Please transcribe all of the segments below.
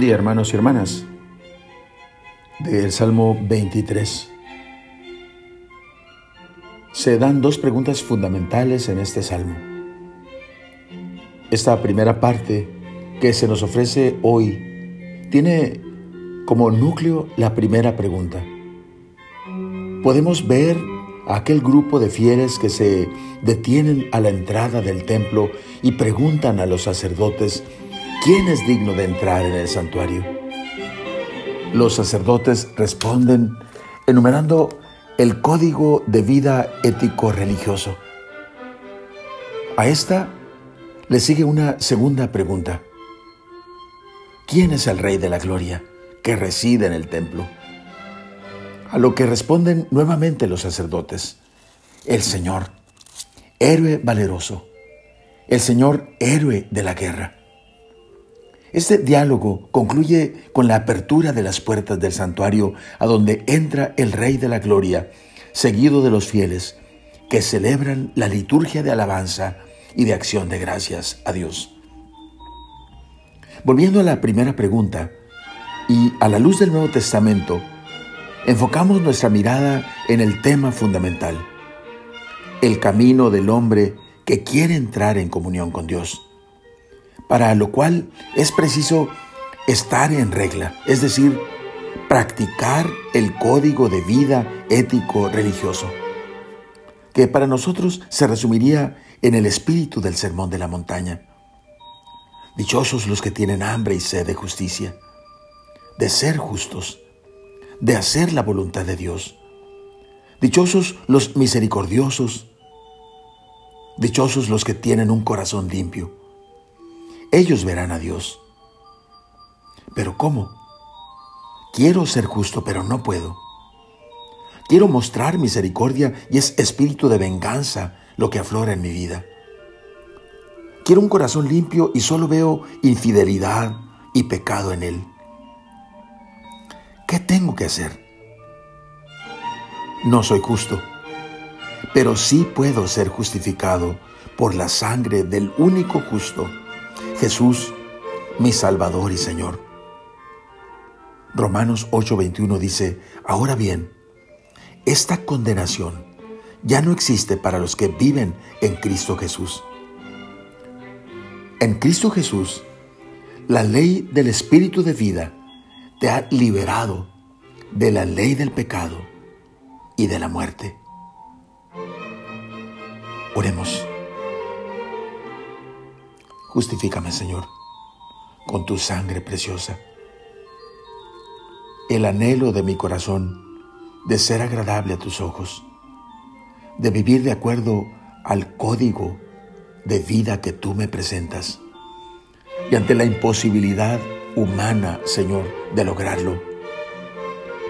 día hermanos y hermanas. Del Salmo 23. Se dan dos preguntas fundamentales en este salmo. Esta primera parte que se nos ofrece hoy tiene como núcleo la primera pregunta. Podemos ver a aquel grupo de fieles que se detienen a la entrada del templo y preguntan a los sacerdotes ¿quién es digno de entrar en el santuario? Los sacerdotes responden enumerando el código de vida ético religioso. A esta le sigue una segunda pregunta. ¿Quién es el Rey de la Gloria que reside en el templo? A lo que responden nuevamente los sacerdotes. El Señor, héroe valeroso, el Señor héroe de la guerra. Este diálogo concluye con la apertura de las puertas del santuario a donde entra el Rey de la Gloria, seguido de los fieles, que celebran la liturgia de alabanza y de acción de gracias a Dios. Volviendo a la primera pregunta, y a la luz del Nuevo Testamento, enfocamos nuestra mirada en el tema fundamental, el camino del hombre que quiere entrar en comunión con Dios para lo cual es preciso estar en regla, es decir, practicar el código de vida ético religioso, que para nosotros se resumiría en el espíritu del sermón de la montaña. Dichosos los que tienen hambre y sed de justicia, de ser justos, de hacer la voluntad de Dios. Dichosos los misericordiosos, dichosos los que tienen un corazón limpio ellos verán a Dios. Pero ¿cómo? Quiero ser justo, pero no puedo. Quiero mostrar misericordia y es espíritu de venganza lo que aflora en mi vida. Quiero un corazón limpio y solo veo infidelidad y pecado en él. ¿Qué tengo que hacer? No soy justo, pero sí puedo ser justificado por la sangre del único justo Jesús, mi Salvador y Señor. Romanos 8:21 dice, ahora bien, esta condenación ya no existe para los que viven en Cristo Jesús. En Cristo Jesús, la ley del Espíritu de vida te ha liberado de la ley del pecado y de la muerte. Oremos. Justifícame, Señor, con tu sangre preciosa. El anhelo de mi corazón de ser agradable a tus ojos, de vivir de acuerdo al código de vida que tú me presentas. Y ante la imposibilidad humana, Señor, de lograrlo,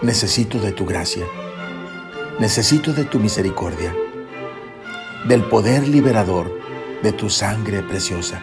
necesito de tu gracia, necesito de tu misericordia, del poder liberador de tu sangre preciosa.